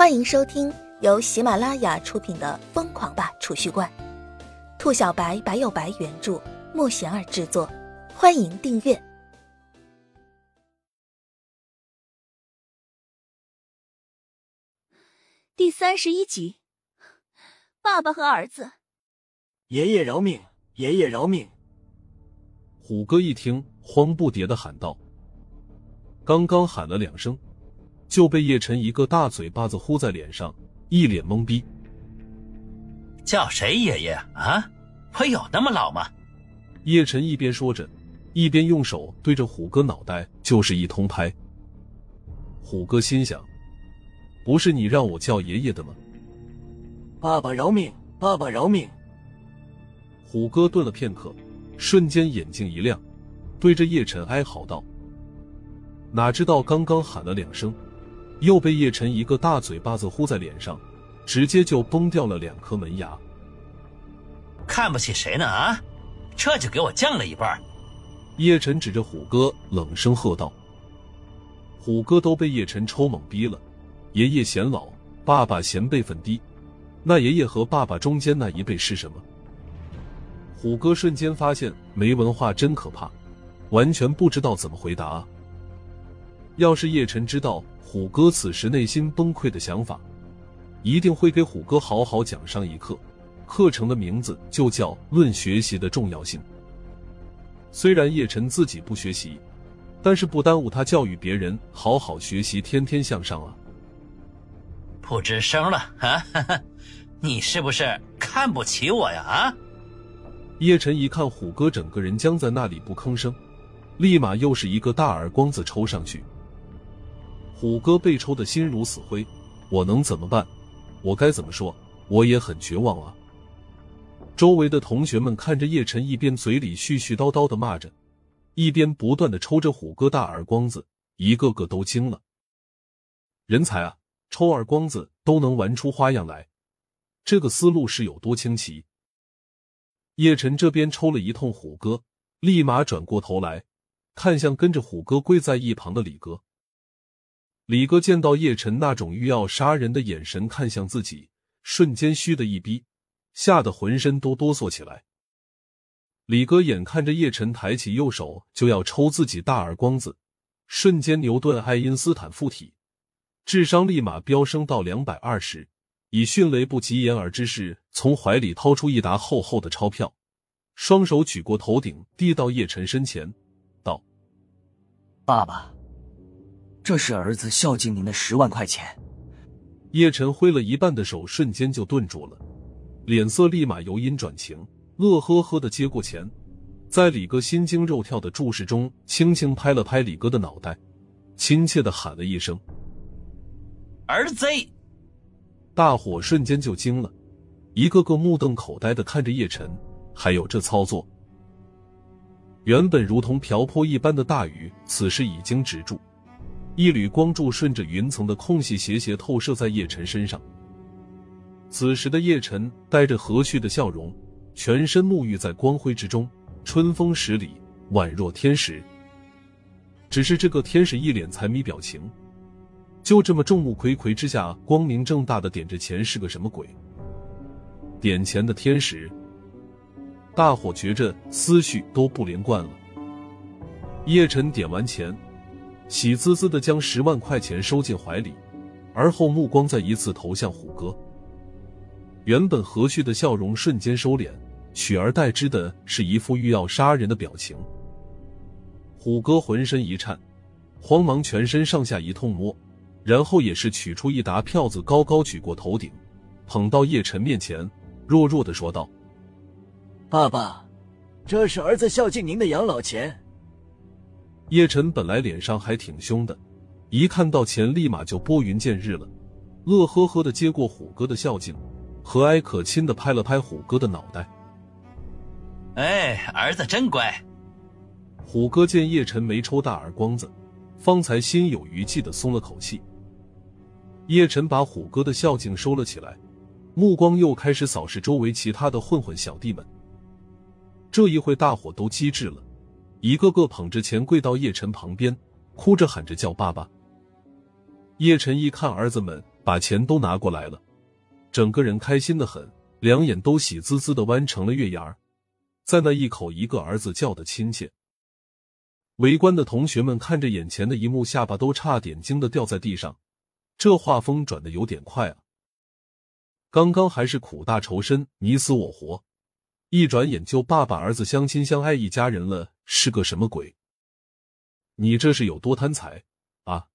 欢迎收听由喜马拉雅出品的《疯狂吧储蓄罐》，兔小白白有白原著，莫贤儿制作。欢迎订阅第三十一集。爸爸和儿子，爷爷饶命！爷爷饶命！虎哥一听，慌不迭的喊道：“刚刚喊了两声。”就被叶晨一个大嘴巴子呼在脸上，一脸懵逼。叫谁爷爷啊？我有那么老吗？叶晨一边说着，一边用手对着虎哥脑袋就是一通拍。虎哥心想：不是你让我叫爷爷的吗？爸爸饶命！爸爸饶命！虎哥顿了片刻，瞬间眼睛一亮，对着叶晨哀嚎道：“哪知道刚刚喊了两声。”又被叶晨一个大嘴巴子呼在脸上，直接就崩掉了两颗门牙。看不起谁呢啊？这就给我降了一半！叶晨指着虎哥冷声喝道。虎哥都被叶晨抽懵逼了。爷爷嫌老，爸爸嫌辈分低，那爷爷和爸爸中间那一辈是什么？虎哥瞬间发现没文化真可怕，完全不知道怎么回答啊！要是叶晨知道。虎哥此时内心崩溃的想法，一定会给虎哥好好讲上一课。课程的名字就叫《论学习的重要性》。虽然叶晨自己不学习，但是不耽误他教育别人好好学习，天天向上啊！不吱声了啊！你是不是看不起我呀？啊！叶晨一看虎哥整个人僵在那里不吭声，立马又是一个大耳光子抽上去。虎哥被抽的心如死灰，我能怎么办？我该怎么说？我也很绝望啊！周围的同学们看着叶晨，一边嘴里絮絮叨叨的骂着，一边不断的抽着虎哥大耳光子，一个个都惊了。人才啊，抽耳光子都能玩出花样来，这个思路是有多清奇？叶晨这边抽了一通虎哥，立马转过头来，看向跟着虎哥跪在一旁的李哥。李哥见到叶晨那种欲要杀人的眼神看向自己，瞬间虚的一逼，吓得浑身都哆嗦起来。李哥眼看着叶晨抬起右手就要抽自己大耳光子，瞬间牛顿爱因斯坦附体，智商立马飙升到两百二十，以迅雷不及掩耳之势从怀里掏出一沓厚厚的钞票，双手举过头顶，递到叶晨身前，道：“爸爸。”这是儿子孝敬您的十万块钱。叶晨挥了一半的手瞬间就顿住了，脸色立马由阴转晴，乐呵呵的接过钱，在李哥心惊肉跳的注视中，轻轻拍了拍李哥的脑袋，亲切的喊了一声：“儿子！”大伙瞬间就惊了，一个个目瞪口呆的看着叶晨，还有这操作。原本如同瓢泼一般的大雨，此时已经止住。一缕光柱顺着云层的空隙斜斜透射在叶晨身上。此时的叶晨带着和煦的笑容，全身沐浴在光辉之中，春风十里，宛若天使。只是这个天使一脸财迷表情，就这么众目睽睽之下光明正大的点着钱是个什么鬼？点钱的天使，大伙觉着思绪都不连贯了。叶晨点完钱。喜滋滋的将十万块钱收进怀里，而后目光再一次投向虎哥。原本和煦的笑容瞬间收敛，取而代之的是一副欲要杀人的表情。虎哥浑身一颤，慌忙全身上下一通摸，然后也是取出一沓票子，高高举过头顶，捧到叶晨面前，弱弱的说道：“爸爸，这是儿子孝敬您的养老钱。”叶晨本来脸上还挺凶的，一看到钱立马就拨云见日了，乐呵呵的接过虎哥的孝敬，和蔼可亲的拍了拍虎哥的脑袋。哎，儿子真乖。虎哥见叶晨没抽大耳光子，方才心有余悸的松了口气。叶晨把虎哥的孝敬收了起来，目光又开始扫视周围其他的混混小弟们。这一会，大伙都机智了。一个个捧着钱跪到叶晨旁边，哭着喊着叫爸爸。叶晨一看儿子们把钱都拿过来了，整个人开心的很，两眼都喜滋滋的弯成了月牙儿，在那一口一个儿子叫的亲切。围观的同学们看着眼前的一幕，下巴都差点惊的掉在地上。这画风转的有点快啊！刚刚还是苦大仇深，你死我活，一转眼就爸爸儿子相亲相爱一家人了，是个什么鬼？你这是有多贪财啊？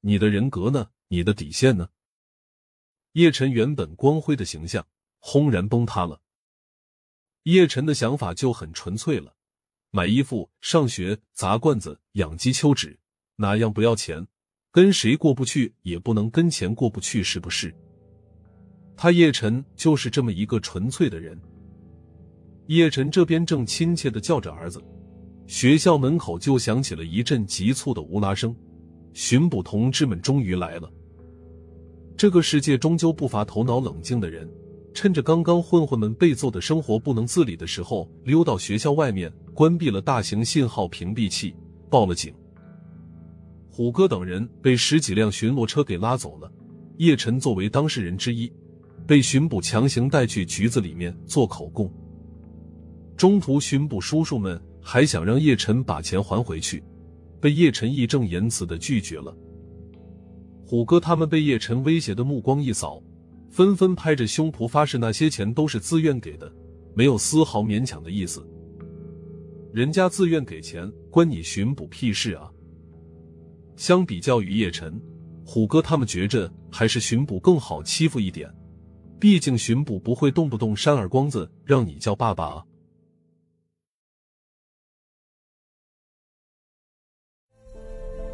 你的人格呢？你的底线呢？叶晨原本光辉的形象轰然崩塌了。叶晨的想法就很纯粹了。买衣服、上学、砸罐子、养鸡、秋纸，哪样不要钱？跟谁过不去，也不能跟钱过不去，是不是？他叶晨就是这么一个纯粹的人。叶晨这边正亲切的叫着儿子，学校门口就响起了一阵急促的呜啦声。巡捕同志们终于来了。这个世界终究不乏头脑冷静的人。趁着刚刚混混们被揍的生活不能自理的时候，溜到学校外面，关闭了大型信号屏蔽器，报了警。虎哥等人被十几辆巡逻车给拉走了。叶晨作为当事人之一，被巡捕强行带去局子里面做口供。中途，巡捕叔叔们还想让叶晨把钱还回去，被叶晨义正言辞的拒绝了。虎哥他们被叶晨威胁的目光一扫。纷纷拍着胸脯发誓，那些钱都是自愿给的，没有丝毫勉强的意思。人家自愿给钱，关你巡捕屁事啊！相比较于叶晨、虎哥他们，觉着还是巡捕更好欺负一点。毕竟巡捕不会动不动扇耳光子让你叫爸爸啊。